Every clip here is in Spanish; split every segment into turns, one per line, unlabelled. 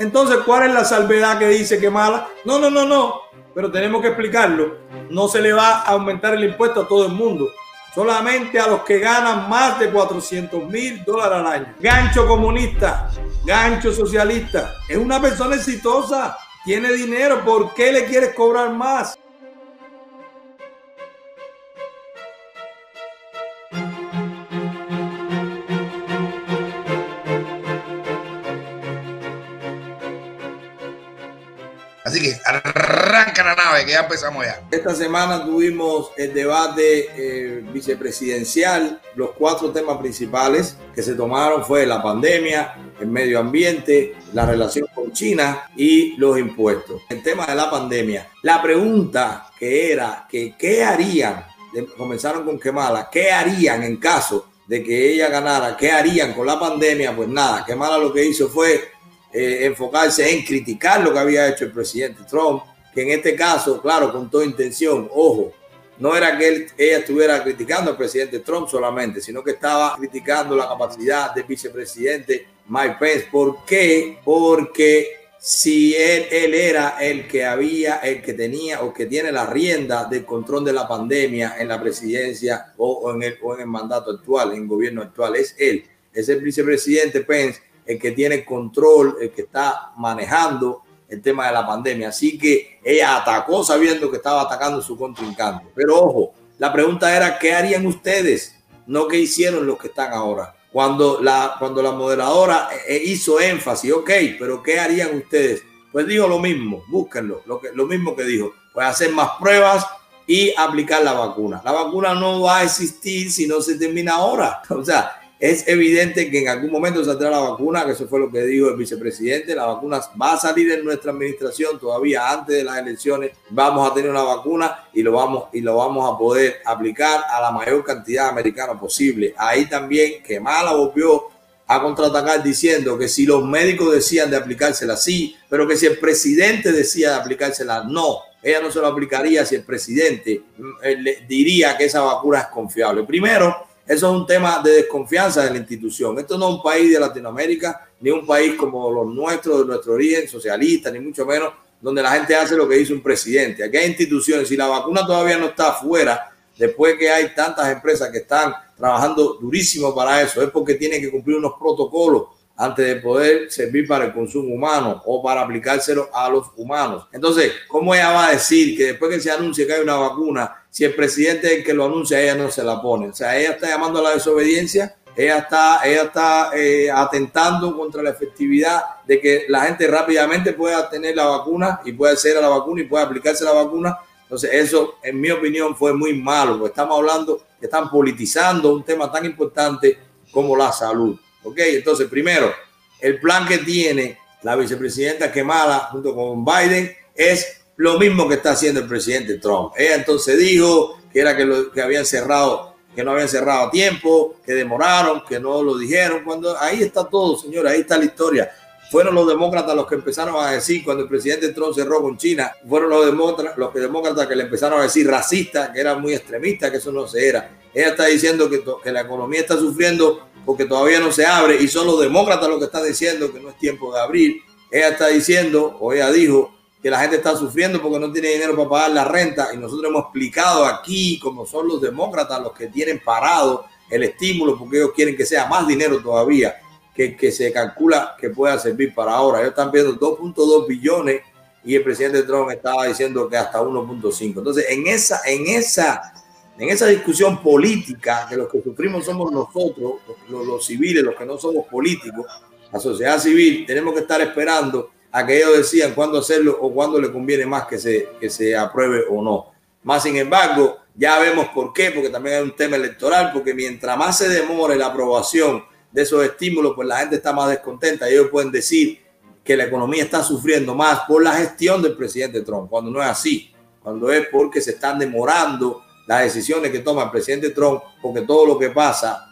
Entonces, ¿cuál es la salvedad que dice que mala? No, no, no, no. Pero tenemos que explicarlo. No se le va a aumentar el impuesto a todo el mundo. Solamente a los que ganan más de 400 mil dólares al año. Gancho comunista, gancho socialista. Es una persona exitosa. Tiene dinero. ¿Por qué le quieres cobrar más?
Arranca la nave, que ya empezamos ya.
Esta semana tuvimos el debate eh, vicepresidencial. Los cuatro temas principales que se tomaron fue la pandemia, el medio ambiente, la relación con China y los impuestos. El tema de la pandemia. La pregunta que era que qué harían, comenzaron con Kemala, qué harían en caso de que ella ganara, qué harían con la pandemia, pues nada, Kemala lo que hizo fue eh, enfocarse en criticar lo que había hecho el presidente Trump, que en este caso, claro, con toda intención, ojo, no era que ella estuviera criticando al presidente Trump solamente, sino que estaba criticando la capacidad del vicepresidente Mike Pence. ¿Por qué? Porque si él, él, era el que había, el que tenía o que tiene la rienda del control de la pandemia en la presidencia o, en, el, o en el mandato actual, en el gobierno actual, es él, es el vicepresidente Pence el que tiene control, el que está manejando el tema de la pandemia. Así que ella atacó sabiendo que estaba atacando su contrincante. Pero ojo, la pregunta era, ¿qué harían ustedes? No qué hicieron los que están ahora. Cuando la, cuando la moderadora eh, eh, hizo énfasis, ok, pero ¿qué harían ustedes? Pues dijo lo mismo, búsquenlo, lo, que, lo mismo que dijo, pues hacer más pruebas y aplicar la vacuna. La vacuna no va a existir si no se termina ahora. O sea, es evidente que en algún momento saldrá la vacuna, que eso fue lo que dijo el vicepresidente. La vacuna va a salir en nuestra administración todavía antes de las elecciones. Vamos a tener una vacuna y lo vamos, y lo vamos a poder aplicar a la mayor cantidad de americanos posible. Ahí también que Mala volvió a contraatacar diciendo que si los médicos decían de aplicársela, sí, pero que si el presidente decía de aplicársela, no. Ella no se lo aplicaría si el presidente mm, eh, le diría que esa vacuna es confiable. Primero, eso es un tema de desconfianza de la institución. Esto no es un país de Latinoamérica, ni un país como los nuestros, de nuestro origen, socialista, ni mucho menos, donde la gente hace lo que dice un presidente. Aquí hay instituciones, si la vacuna todavía no está afuera, después que hay tantas empresas que están trabajando durísimo para eso, es porque tienen que cumplir unos protocolos antes de poder servir para el consumo humano o para aplicárselo a los humanos. Entonces, ¿cómo ella va a decir que después que se anuncie que hay una vacuna, si el presidente es el que lo anuncia, ella no se la pone? O sea, ella está llamando a la desobediencia, ella está, ella está eh, atentando contra la efectividad de que la gente rápidamente pueda tener la vacuna y pueda hacer a la vacuna y pueda aplicarse la vacuna. Entonces, eso, en mi opinión, fue muy malo, porque estamos hablando que están politizando un tema tan importante como la salud. Ok, entonces primero, el plan que tiene la vicepresidenta Kemala junto con Biden es lo mismo que está haciendo el presidente Trump. Ella entonces dijo que era que, lo, que habían cerrado, que no habían cerrado a tiempo, que demoraron, que no lo dijeron. Cuando ahí está todo, señores, ahí está la historia. Fueron los demócratas los que empezaron a decir cuando el presidente Trump cerró con China, fueron los demócratas, los demócratas que le empezaron a decir racista, que era muy extremista, que eso no se era. Ella está diciendo que, que la economía está sufriendo porque todavía no se abre y son los demócratas los que están diciendo que no es tiempo de abrir. Ella está diciendo, o ella dijo, que la gente está sufriendo porque no tiene dinero para pagar la renta y nosotros hemos explicado aquí cómo son los demócratas los que tienen parado el estímulo porque ellos quieren que sea más dinero todavía que, que se calcula que pueda servir para ahora. Ellos están viendo 2.2 billones y el presidente Trump estaba diciendo que hasta 1.5. Entonces, en esa, en esa en esa discusión política que los que sufrimos somos nosotros, los, civiles, los que no somos políticos, la sociedad civil, tenemos que estar esperando a que ellos decidan cuándo hacerlo o cuándo le conviene más que se, que se apruebe o no. Más sin embargo, ya vemos por qué, porque también hay un tema electoral, porque mientras más se demore la aprobación de esos estímulos, pues la gente está más descontenta. Ellos pueden decir que la economía está sufriendo más por la gestión del presidente Trump, cuando no es así, cuando es porque se están demorando las decisiones que toma el presidente Trump, porque todo lo que pasa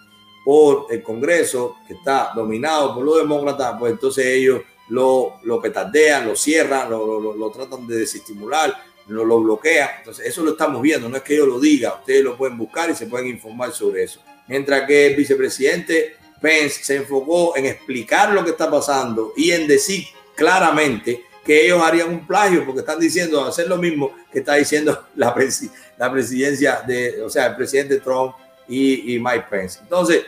por el Congreso, que está dominado por los demócratas, pues entonces ellos lo, lo petardean, lo cierran, lo, lo, tratan de desestimular, lo, lo bloquean. Entonces, eso lo estamos viendo, no es que yo lo diga, ustedes lo pueden buscar y se pueden informar sobre eso. Mientras que el vicepresidente Pence se enfocó en explicar lo que está pasando y en decir claramente que ellos harían un plagio porque están diciendo hacer lo mismo que está diciendo la, la presidencia de, o sea, el presidente Trump y, y Mike Pence. Entonces,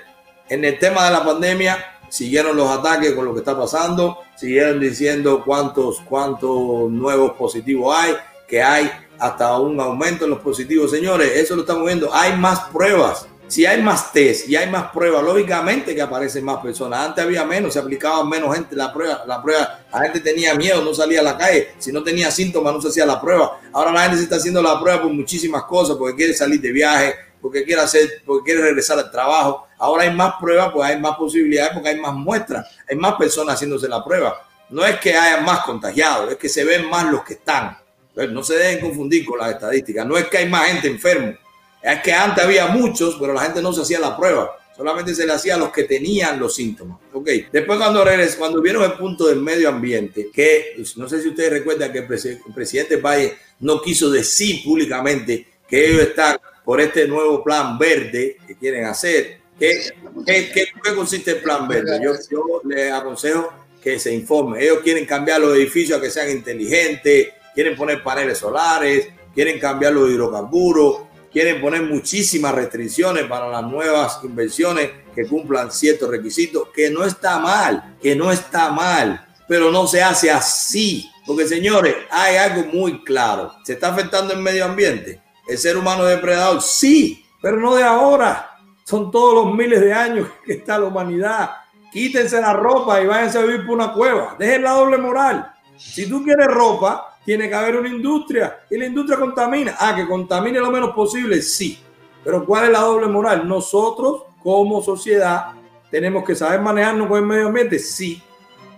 en el tema de la pandemia, siguieron los ataques con lo que está pasando, siguieron diciendo cuántos, cuántos nuevos positivos hay, que hay hasta un aumento en los positivos. Señores, eso lo estamos viendo. Hay más pruebas. Si hay más test y hay más pruebas, lógicamente que aparecen más personas. Antes había menos, se aplicaban menos gente la prueba. La prueba, la gente tenía miedo, no salía a la calle. Si no tenía síntomas, no se hacía la prueba. Ahora la gente se está haciendo la prueba por muchísimas cosas, porque quiere salir de viaje, porque quiere hacer, porque quiere regresar al trabajo. Ahora hay más pruebas, pues hay más posibilidades, porque hay más muestras, hay más personas haciéndose la prueba. No es que haya más contagiados, es que se ven más los que están. no se deben confundir con las estadísticas. No es que hay más gente enfermo, es que antes había muchos, pero la gente no se hacía la prueba. Solamente se le hacía a los que tenían los síntomas. Ok. Después cuando cuando vieron el punto del medio ambiente, que no sé si ustedes recuerdan que el, presidente Valle no quiso decir públicamente que ellos están por este nuevo plan verde que quieren hacer. ¿Qué, qué, consiste el plan verde? Yo, yo les aconsejo que se informe. Ellos quieren cambiar los edificios a que sean inteligentes, quieren poner paneles solares, quieren cambiar los hidrocarburos, quieren poner muchísimas restricciones para las nuevas inversiones que cumplan ciertos requisitos, que no está mal, que no está mal, pero no se hace así. Porque señores, hay algo muy claro. ¿Se está afectando el medio ambiente? ¿El ser humano es depredador? Sí, pero no de ahora. Son todos los miles de años que está la humanidad. Quítense la ropa y váyanse a vivir por una cueva. Dejen la doble moral. Si tú quieres ropa, tiene que haber una industria y la industria contamina. Ah, que contamine lo menos posible, sí. Pero ¿cuál es la doble moral? Nosotros como sociedad tenemos que saber manejarnos con el medio ambiente, sí.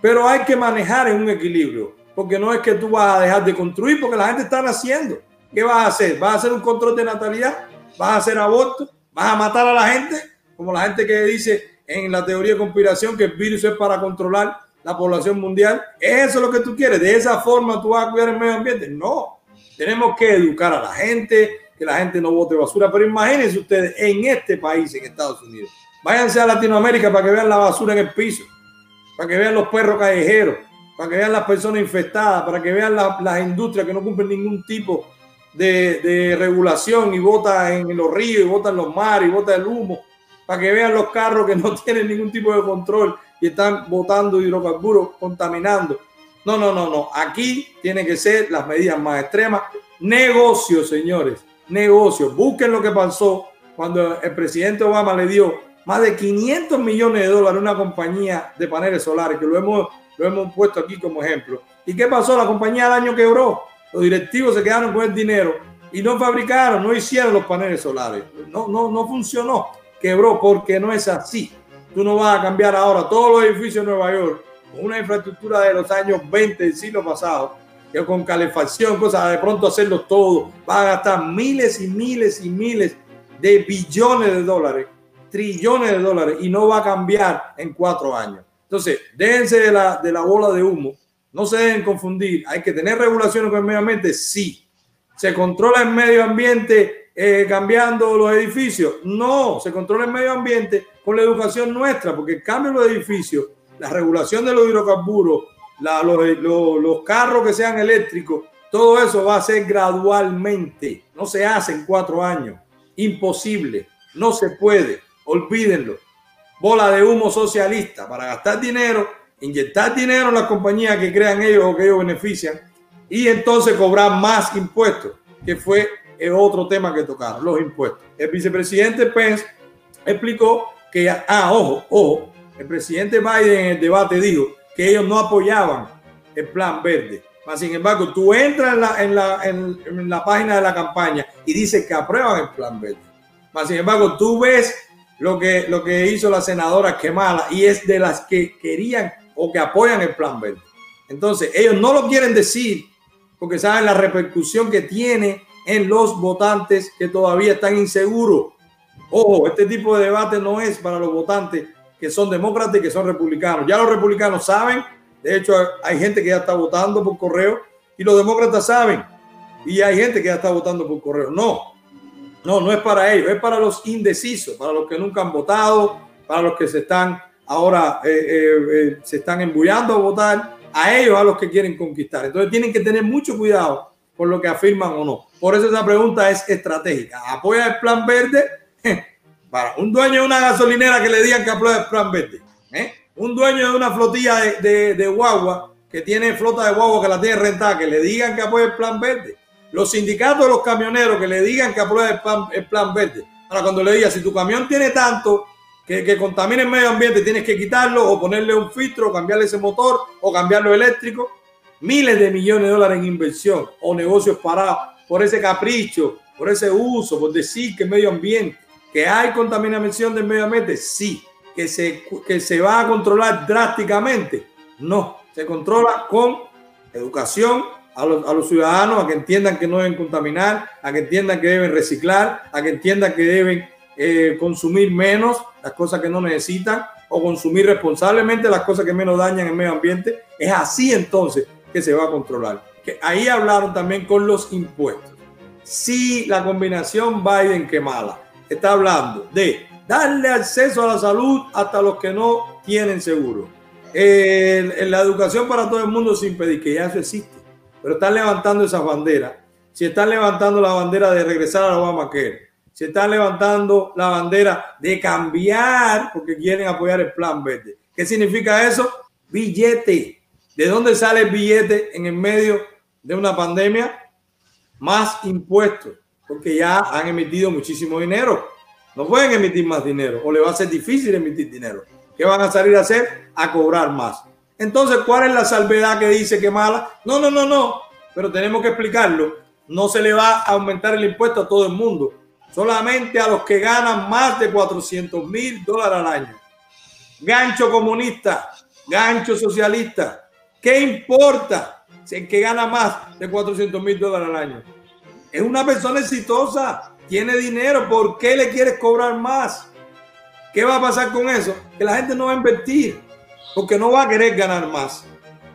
Pero hay que manejar en un equilibrio, porque no es que tú vas a dejar de construir, porque la gente está naciendo. ¿Qué vas a hacer? ¿Vas a hacer un control de natalidad? ¿Vas a hacer aborto? ¿Vas a matar a la gente? Como la gente que dice en la teoría de conspiración que el virus es para controlar la población mundial. ¿Eso es lo que tú quieres? ¿De esa forma tú vas a cuidar el medio ambiente? No. Tenemos que educar a la gente, que la gente no bote basura. Pero imagínense ustedes en este país, en Estados Unidos. Váyanse a Latinoamérica para que vean la basura en el piso, para que vean los perros callejeros, para que vean las personas infestadas, para que vean las industrias que no cumplen ningún tipo de, regulación y botan en los ríos, y botan los mares, y botan el humo, para que vean los carros que no tienen ningún tipo de control y están botando hidrocarburos, contaminando. No, no, no, no. Aquí tienen que ser las medidas más extremas. Negocios, señores. Negocios. Busquen lo que pasó cuando el presidente Obama le dio más de 500 millones de dólares a una compañía de paneles solares, que lo hemos, lo hemos puesto aquí como ejemplo. ¿Y qué pasó? La compañía al año quebró. Los directivos se quedaron con el dinero y no fabricaron, no hicieron los paneles solares. No, no, no funcionó. Quebró porque no es así. Tú no vas a cambiar ahora todos los edificios de Nueva York con una infraestructura de los años 20 del siglo pasado, que con calefacción, cosas, de pronto hacerlo todo, va a gastar miles y miles y miles de billones de dólares, trillones de dólares, y no va a cambiar en cuatro años. Entonces, déjense de la, de la bola de humo, no se deben confundir. Hay que tener regulaciones con el medio ambiente, sí. ¿Se controla el medio ambiente eh, cambiando los edificios? No, se controla el medio ambiente con la educación nuestra, porque el cambio de los edificios, la regulación de los hidrocarburos, los, carros que sean eléctricos, todo eso va a ser gradualmente. No se hace en cuatro años. Imposible. No se puede. Olvídenlo. Bola de humo socialista para gastar dinero, inyectar dinero en las compañías que crean ellos o que ellos benefician y entonces cobrar más impuestos, que fue otro tema que tocaron, los impuestos. El vicepresidente Pence explicó que, ah, ojo, ojo, el presidente Biden en el debate dijo que ellos no apoyaban el plan verde. Mas, sin embargo, tú entras en la, en la, en, la página de la campaña y dices que aprueban el plan verde. Mas, sin embargo, tú ves lo que, lo que hizo la senadora Kemala y es de las que querían o que apoyan el plan verde. Entonces, ellos no lo quieren decir porque saben la repercusión que tiene en los votantes que todavía están inseguros. Ojo, este tipo de debate no es para los votantes que son demócratas y que son republicanos. Ya los republicanos saben, de hecho hay gente que ya está votando por correo y los demócratas saben y hay gente que ya está votando por correo. No, no, no es para ellos, es para los indecisos, para los que nunca han votado, para los que se están ahora eh, eh, eh, se están embullando a votar a ellos a los que quieren conquistar. Entonces tienen que tener mucho cuidado con lo que afirman o no. Por eso esa pregunta es estratégica. ¿Apoya el plan verde? Para un dueño de una gasolinera que le digan que apoya el plan verde. ¿eh? Un dueño de una flotilla de, guagua que tiene flota de guagua que la tiene rentada, que le digan que apoya el plan verde. Los sindicatos de los camioneros que le digan que apoya el plan, el plan verde. Ahora, cuando le diga, si tu camión tiene tanto que, que contamina el medio ambiente, tienes que quitarlo o ponerle un filtro, o cambiarle ese motor o cambiarlo eléctrico miles de millones de dólares en inversión o negocios parados por ese capricho, por ese uso, por decir que el medio ambiente, que hay contaminación del medio ambiente, sí, que se, que se va a controlar drásticamente, no, se controla con educación a los, a los, ciudadanos, a que entiendan que no deben contaminar, a que entiendan que deben reciclar, a que entiendan que deben eh, consumir menos las cosas que no necesitan o consumir responsablemente las cosas que menos dañan el medio ambiente. Es así entonces que se va a controlar. Ahí hablaron también con los impuestos. Si la combinación Biden que mala está hablando de darle acceso a la salud hasta los que no tienen seguro. la educación para todo el mundo sin pedir que ya eso existe. Pero están levantando esas banderas. Si están levantando la bandera de regresar a Obamacare, si están levantando la bandera de cambiar porque quieren apoyar el plan verde. ¿Qué significa eso? Billete. ¿De dónde sale el billete en el medio de una pandemia? Más impuestos, porque ya han emitido muchísimo dinero. No pueden emitir más dinero o le va a ser difícil emitir dinero. ¿Qué van a salir a hacer? A cobrar más. Entonces, ¿cuál es la salvedad que dice que mala? No, no, no, no. Pero tenemos que explicarlo. No se le va a aumentar el impuesto a todo el mundo. Solamente a los que ganan más de 400 mil dólares al año. Gancho comunista, gancho socialista, ¿Qué importa si el que gana más de 400 mil dólares al año? Es una persona exitosa, tiene dinero, ¿por qué le quieres cobrar más? ¿Qué va a pasar con eso? Que la gente no va a invertir, porque no va a querer ganar más,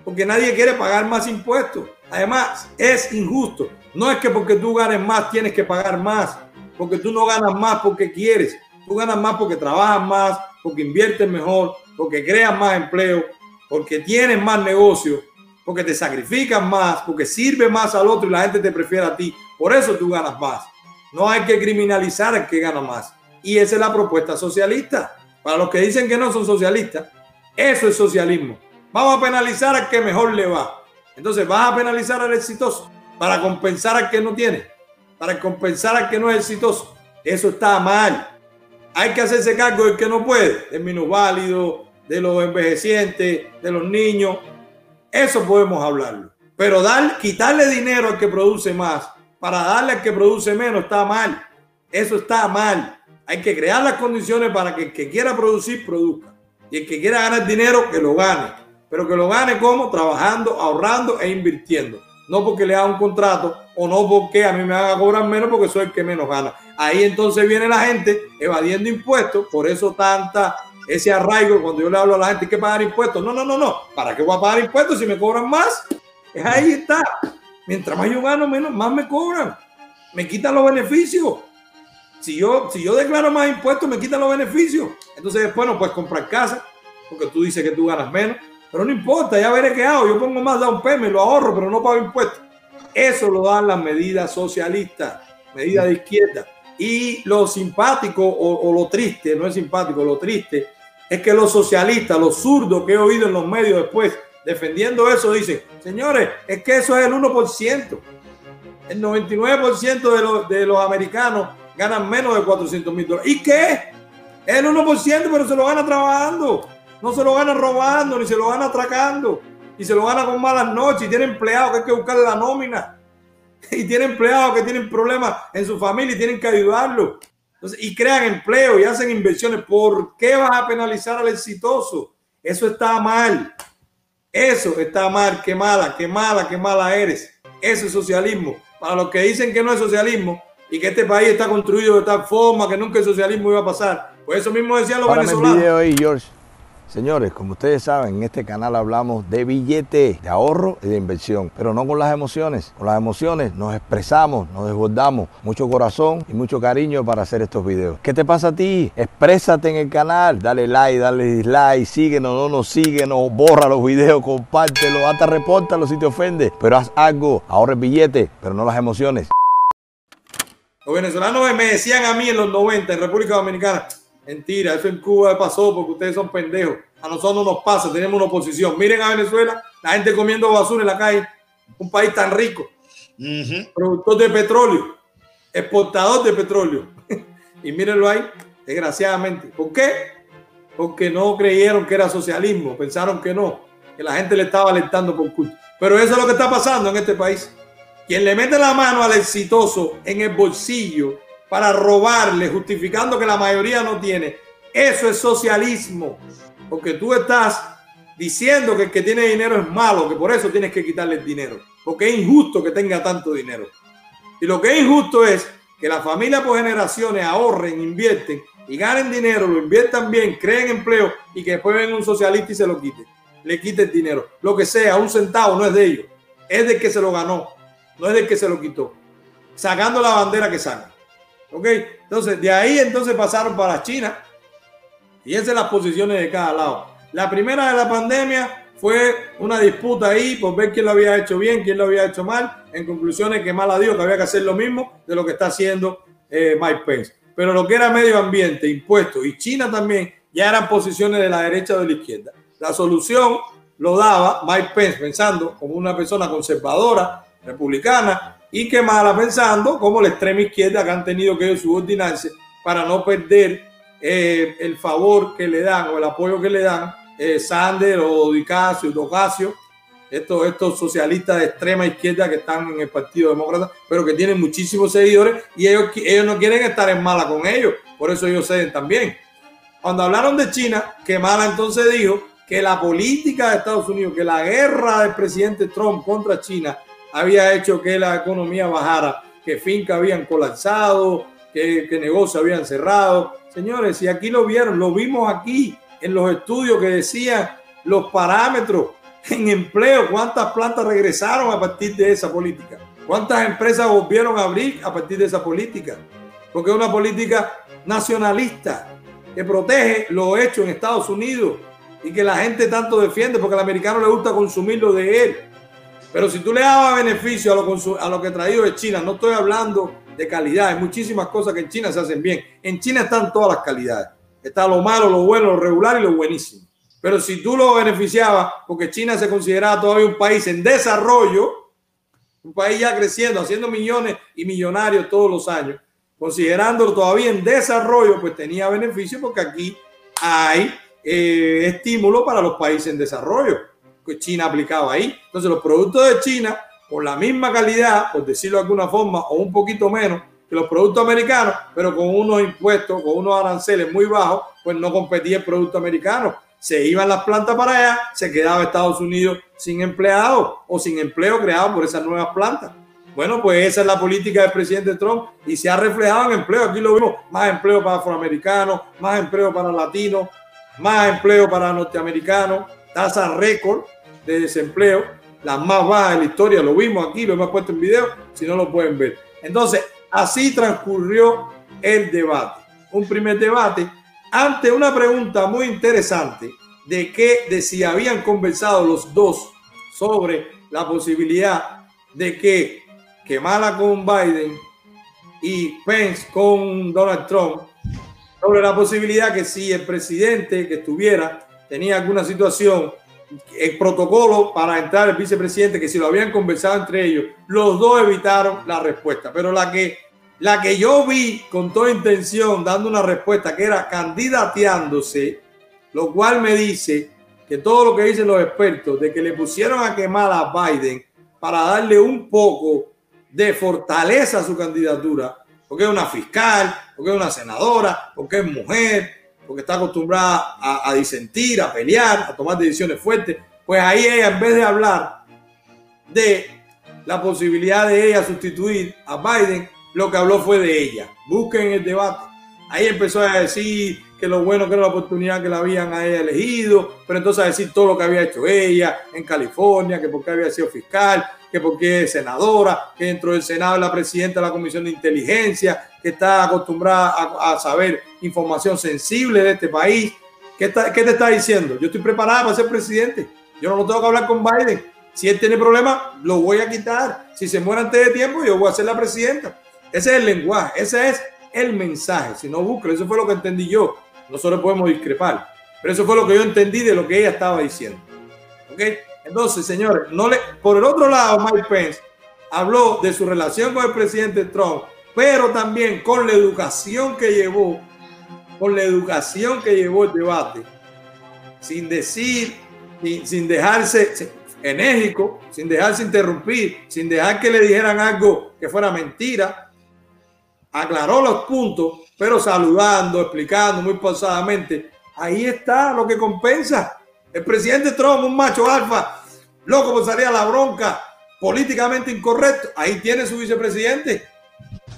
porque nadie quiere pagar más impuestos. Además, es injusto. No es que porque tú ganes más tienes que pagar más, porque tú no ganas más porque quieres. Tú ganas más porque trabajas más, porque inviertes mejor, porque creas más empleo, porque tienes más negocio, porque te sacrifican más, porque sirve más al otro y la gente te prefiere a ti. Por eso tú ganas más. No hay que criminalizar al que gana más. Y esa es la propuesta socialista. Para los que dicen que no son socialistas, eso es socialismo. Vamos a penalizar al que mejor le va. Entonces vas a penalizar al exitoso para compensar al que no tiene, para compensar al que no es exitoso. Eso está mal. Hay que hacerse cargo del que no puede, el válido de los envejecientes, de los niños. Eso podemos hablarlo. Pero dar, quitarle dinero al que produce más para darle al que produce menos está mal. Eso está mal. Hay que crear las condiciones para que el que quiera producir, produzca. Y el que quiera ganar dinero, que lo gane. Pero que lo gane como trabajando, ahorrando e invirtiendo. No porque le haga un contrato o no porque a mí me haga cobrar menos porque soy el que menos gana. Ahí entonces viene la gente evadiendo impuestos. Por eso tanta ese arraigo cuando yo le hablo a la gente que pagar impuestos. No, no, no, no. ¿Para qué voy a pagar impuestos si me cobran más? Ahí está. Mientras más yo gano, menos, más me cobran. Me quitan los beneficios. Si yo, si yo declaro más impuestos, me quitan los beneficios. Entonces después no puedes comprar casa, porque tú dices que tú ganas menos. Pero no importa, ya veré qué hago. Yo pongo más down me lo ahorro, pero no pago impuestos. Eso lo dan las medidas socialistas, medidas de izquierda. Y lo simpático o, o, lo triste, no es simpático, lo triste es que los socialistas, los zurdos que he oído en los medios después defendiendo eso, dicen, señores, es que eso es el 1%. El 99% de los, de los americanos ganan menos de 400 mil dólares. ¿Y qué? El 1%, pero se lo gana trabajando. No se lo gana robando, ni se lo gana atracando. Y se lo gana con malas noches. Y tiene empleados que hay que buscarle la nómina. Y tiene empleados que tienen problemas en su familia y tienen que ayudarlo y crean empleo y hacen inversiones. ¿Por qué vas a penalizar al exitoso? Eso está mal. Eso está mal. Qué mala, qué mala, qué mala eres. Eso es socialismo. Para los que dicen que no es socialismo y que este país está construido de tal forma que nunca el socialismo iba a pasar. Pues eso mismo decían los venezolanos.
Video ahí, George.
Señores, como ustedes saben, en este canal hablamos de billete, de ahorro y de inversión, pero no con las emociones. Con las emociones nos expresamos, nos desbordamos, mucho corazón y mucho cariño para hacer estos videos. ¿Qué te pasa a ti? Exprésate en el canal, dale like, dale dislike, síguenos, no nos síguenos, borra los videos, compártelo, hasta repórtalo si te ofende, pero haz algo, ahorra el billete, pero no las emociones. Los venezolanos me decían a mí en los 90 en República Dominicana, Mentira, eso en Cuba pasó porque ustedes son pendejos. A nosotros no nos pasa, tenemos una oposición. Miren a Venezuela, la gente comiendo basura en la calle. Un país tan rico. Productor de petróleo, exportador de petróleo. y mírenlo ahí, desgraciadamente. ¿Por qué? Porque no creyeron que era socialismo, pensaron que no, que la gente le estaba alentando por culto. Pero eso es lo que está pasando en este país. Quien le mete la mano al exitoso en el bolsillo para robarle, justificando que la mayoría no tiene. Eso es socialismo, porque tú estás diciendo que el que tiene dinero es malo, que por eso tienes que quitarle el dinero, porque es injusto que tenga tanto dinero. Y lo que es injusto es que la familia por generaciones ahorren, invierten y ganen dinero, lo inviertan bien, creen empleo y que después venga un socialista y se lo quite, le quite el dinero. Lo que sea, un centavo no es de ellos, es del que se lo ganó, no es del que se lo quitó, sacando la bandera que saca. ¿Ok? Entonces, de ahí entonces pasaron para China. Y esas son las posiciones de cada lado. La primera de la pandemia fue una disputa ahí por ver quién lo había hecho bien, quién lo había hecho mal. En conclusiones que mal a Dios que había que hacer lo mismo de lo que está haciendo eh, Mike Pence. Pero lo que era medio ambiente, impuestos y China también ya eran posiciones de la derecha o de la izquierda. La solución lo daba Mike Pence pensando como una persona conservadora, republicana, y que mala pensando como la extrema izquierda que han tenido que subordinarse para no perder eh, el favor que le dan o el apoyo que le dan eh, Sander o Dicasio, Docasio, estos, estos socialistas de extrema izquierda que están en el Partido Demócrata, pero que tienen muchísimos seguidores y ellos, ellos no quieren estar en mala con ellos, por eso ellos ceden también. Cuando hablaron de China, que Mala entonces dijo que la política de Estados Unidos, que la guerra del presidente Trump contra China había hecho que la economía bajara, que fincas habían colapsado, que, que negocios habían cerrado. Señores, y aquí lo vieron, lo vimos aquí en los estudios que decían los parámetros en empleo, cuántas plantas regresaron a partir de esa política, cuántas empresas volvieron a abrir a partir de esa política, porque es una política nacionalista que protege lo hecho en Estados Unidos y que la gente tanto defiende porque al americano le gusta consumir lo de él. Pero si tú le dabas beneficio a lo, a lo que traído de China, no estoy hablando de calidad, hay muchísimas cosas que en China se hacen bien. En China están todas las calidades. Está lo malo, lo bueno, lo regular y lo buenísimo. Pero si tú lo beneficiabas, porque China se consideraba todavía un país en desarrollo, un país ya creciendo, haciendo millones y millonarios todos los años, considerándolo todavía en desarrollo, pues tenía beneficio porque aquí hay eh, estímulo para los países en desarrollo. China aplicaba ahí. Entonces los productos de China, con la misma calidad, por decirlo de alguna forma, o un poquito menos que los productos americanos, pero con unos impuestos, con unos aranceles muy bajos, pues no competía el producto americano. Se iban las plantas para allá, se quedaba Estados Unidos sin empleados o sin empleo creado por esas nuevas plantas. Bueno, pues esa es la política del presidente Trump y se ha reflejado en empleo. Aquí lo vimos, más empleo para afroamericanos, más empleo para latinos, más empleo para norteamericanos, tasa récord de desempleo, las más bajas de la historia, lo vimos aquí, lo hemos puesto en video, si no lo pueden ver. Entonces, así transcurrió el debate. Un primer debate ante una pregunta muy interesante de que de si habían conversado los dos sobre la posibilidad de que Kamala con Biden y Pence con Donald Trump sobre la posibilidad que si el presidente que estuviera tenía alguna situación el protocolo para entrar el vicepresidente, que si lo habían conversado entre ellos, los dos evitaron la respuesta. Pero la que, la que yo vi con toda intención dando una respuesta que era candidateándose, lo cual me dice que todo lo que dicen los expertos de que le pusieron a quemar a Biden para darle un poco de fortaleza a su candidatura, porque es una fiscal, porque es una senadora, porque es mujer, porque está acostumbrada a, disentir, a pelear, a tomar decisiones fuertes, pues ahí ella, en vez de hablar de la posibilidad de ella sustituir a Biden, lo que habló fue de ella. Busquen el debate. Ahí empezó a decir que lo bueno que era la oportunidad que la habían a ella elegido, pero entonces a decir todo lo que había hecho ella en California, que porque había sido fiscal, que porque es senadora, que dentro del Senado es la presidenta de la Comisión de Inteligencia, que está acostumbrada a, saber información sensible de este país. ¿Qué, ¿Qué, te está diciendo? Yo estoy preparada para ser presidente. Yo no tengo que hablar con Biden. Si él tiene problemas, lo voy a quitar. Si se muere antes de tiempo, yo voy a ser la presidenta. Ese es el lenguaje, ese es el mensaje. Si no busca, eso fue lo que entendí yo. Nosotros podemos discrepar, pero eso fue lo que yo entendí de lo que ella estaba diciendo. ¿Ok? Entonces, señores, no le, por el otro lado, Mike Pence habló de su relación con el presidente Trump, pero también con la educación que llevó, con la educación que llevó el debate, sin decir, sin, sin dejarse enérgico, sin dejarse interrumpir, sin dejar que le dijeran algo que fuera mentira, aclaró los puntos, pero saludando, explicando muy pausadamente. Ahí está lo que compensa. El presidente Trump, un macho alfa, loco por salir a la bronca, políticamente incorrecto. Ahí tiene su vicepresidente.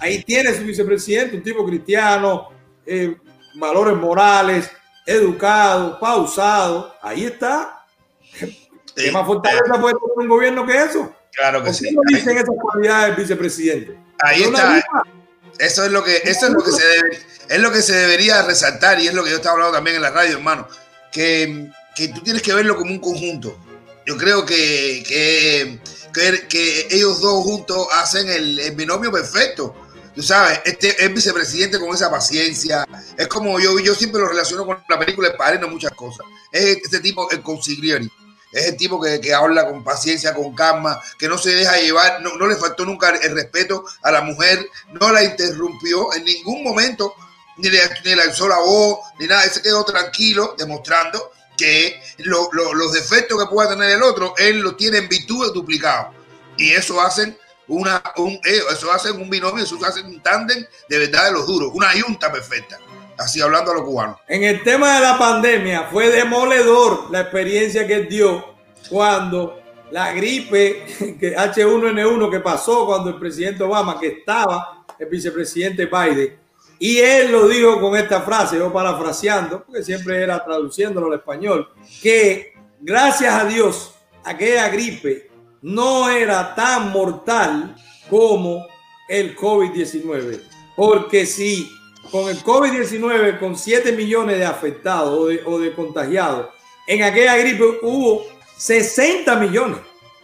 Ahí tiene su vicepresidente, un tipo cristiano, eh, valores morales, educado, pausado. Ahí está. ¿Qué más fortaleza puede tener un gobierno que eso?
Claro que sí.
no dicen esas cualidades del vicepresidente?
Ahí está. Eso es lo que, eso es lo que se debe, es lo que se debería resaltar y es lo que yo estaba hablando también en la radio, hermano. Que, que tú tienes que verlo como un conjunto. Yo creo que, que, que, ellos dos juntos hacen el, el, binomio perfecto. Tú sabes, este es vicepresidente con esa paciencia. Es como yo, yo siempre lo relaciono con la película de Padre, no muchas cosas. Es este tipo, el consigliere. Es el tipo que, que, habla con paciencia, con calma, que no se deja llevar, no, no, le faltó nunca el respeto a la mujer, no la interrumpió en ningún momento, ni le, ni le alzó la voz, ni nada, se quedó tranquilo, demostrando que lo, lo, los defectos que pueda tener el otro, él lo tiene en virtud duplicado. Y eso hacen una, un, eh, eso hacen un binomio, eso hacen un tándem de verdad de los duros, una yunta perfecta así hablando a los cubanos.
En el tema de la pandemia fue demoledor la experiencia que dio cuando la gripe que H1N1 que pasó cuando el presidente Obama, que estaba el vicepresidente Biden, y él lo dijo con esta frase, yo parafraseando, porque siempre era traduciéndolo al español, que gracias a Dios aquella gripe no era tan mortal como el COVID-19. Porque si con el COVID-19, con 7 millones de afectados o de, contagiados, en aquella gripe hubo 60 millones.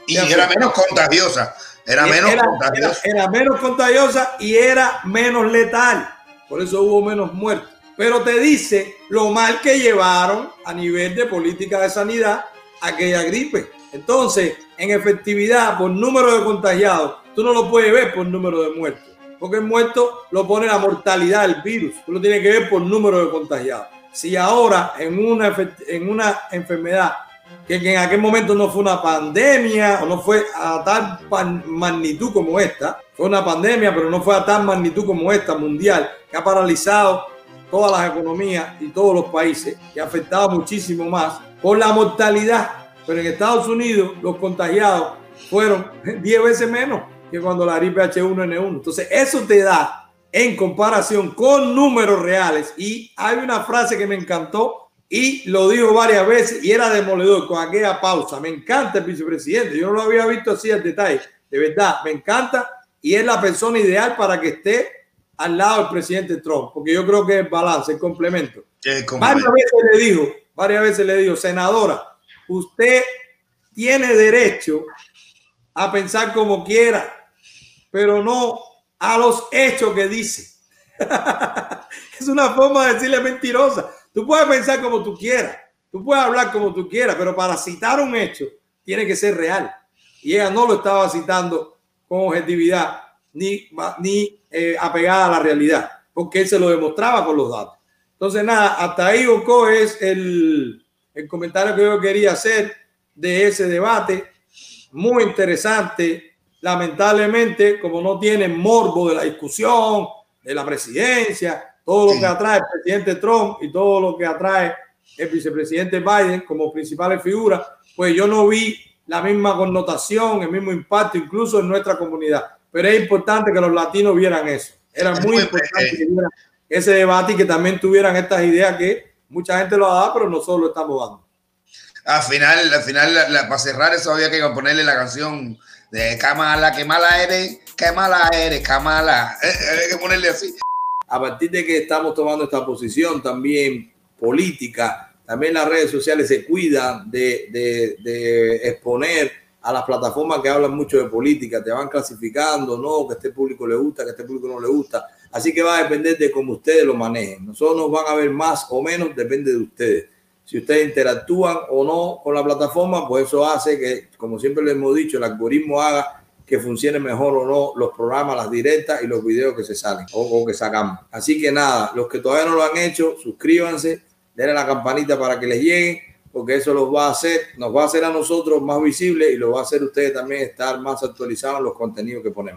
Y era menos contagiosa. Era menos contagiosa.
Era, menos contagiosa y era menos letal. Por eso hubo menos muertos. Pero te dice lo mal que llevaron a nivel de política de sanidad aquella gripe. Entonces, en efectividad, por número de contagiados, tú no lo puedes ver por número de muertos porque el muerto lo pone la mortalidad del virus. Tú lo tienes que ver por número de contagiados. Si ahora en una, en una enfermedad que en aquel momento no fue una pandemia o no fue a tal magnitud como esta, fue una pandemia, pero no fue a tal magnitud como esta mundial, que ha paralizado todas las economías y todos los países, que ha afectado muchísimo más por la mortalidad. Pero en Estados Unidos los contagiados fueron 10 veces menos que cuando la gripe H1N1. Entonces, eso te da en comparación con números reales. Y hay una frase que me encantó y lo dijo varias veces y era demoledor con aquella pausa. Me encanta el vicepresidente. Yo no lo había visto así al detalle. De verdad, me encanta y es la persona ideal para que esté al lado del presidente Trump, porque yo creo que es balance, el complemento. Varias veces le dijo, varias veces le dijo, senadora, usted tiene derecho a pensar como quiera, pero no a los hechos que dice. es una forma de decirle mentirosa. Tú puedes pensar como tú quieras, tú puedes hablar como tú quieras, pero para citar un hecho tiene que ser real. Y ella no lo estaba citando con objetividad ni, ni eh, apegada a la realidad, porque él se lo demostraba con los datos. Entonces, nada, hasta ahí, Oco, es el, el comentario que yo quería hacer de ese debate. Muy interesante, lamentablemente, como no tienen morbo de la discusión, de la presidencia, todo lo que atrae el presidente Trump y todo lo que atrae el vicepresidente Biden como principales figuras, pues yo no vi la misma connotación, el mismo impacto, incluso en nuestra comunidad. Pero es importante que los latinos vieran eso. Era muy, importante que vieran ese debate y que también tuvieran estas ideas que mucha gente lo da, pero nosotros lo estamos dando.
Al final, al final, para cerrar eso había que ponerle la canción de Kamala, que mala eres, que mala eres, Kamala. Había que ponerle así.
A partir de que estamos tomando esta posición también política, también las redes sociales se cuidan de, de, de exponer a las plataformas que hablan mucho de política, te van clasificando, no, que este público le gusta, que este público no le gusta. Así que va a depender de cómo ustedes lo manejen. Nosotros nos van a ver más o menos, depende de ustedes. Si ustedes interactúan o no con la plataforma, pues eso hace que, como siempre les hemos dicho, el algoritmo haga que funcione mejor o no los programas, las directas y los videos que se salen o, que sacamos. Así que nada, los que todavía no lo han hecho, suscríbanse, denle la campanita para que les llegue porque eso los va a hacer, nos va a hacer a nosotros más visibles y lo va a hacer ustedes también estar más actualizados en los contenidos que ponemos.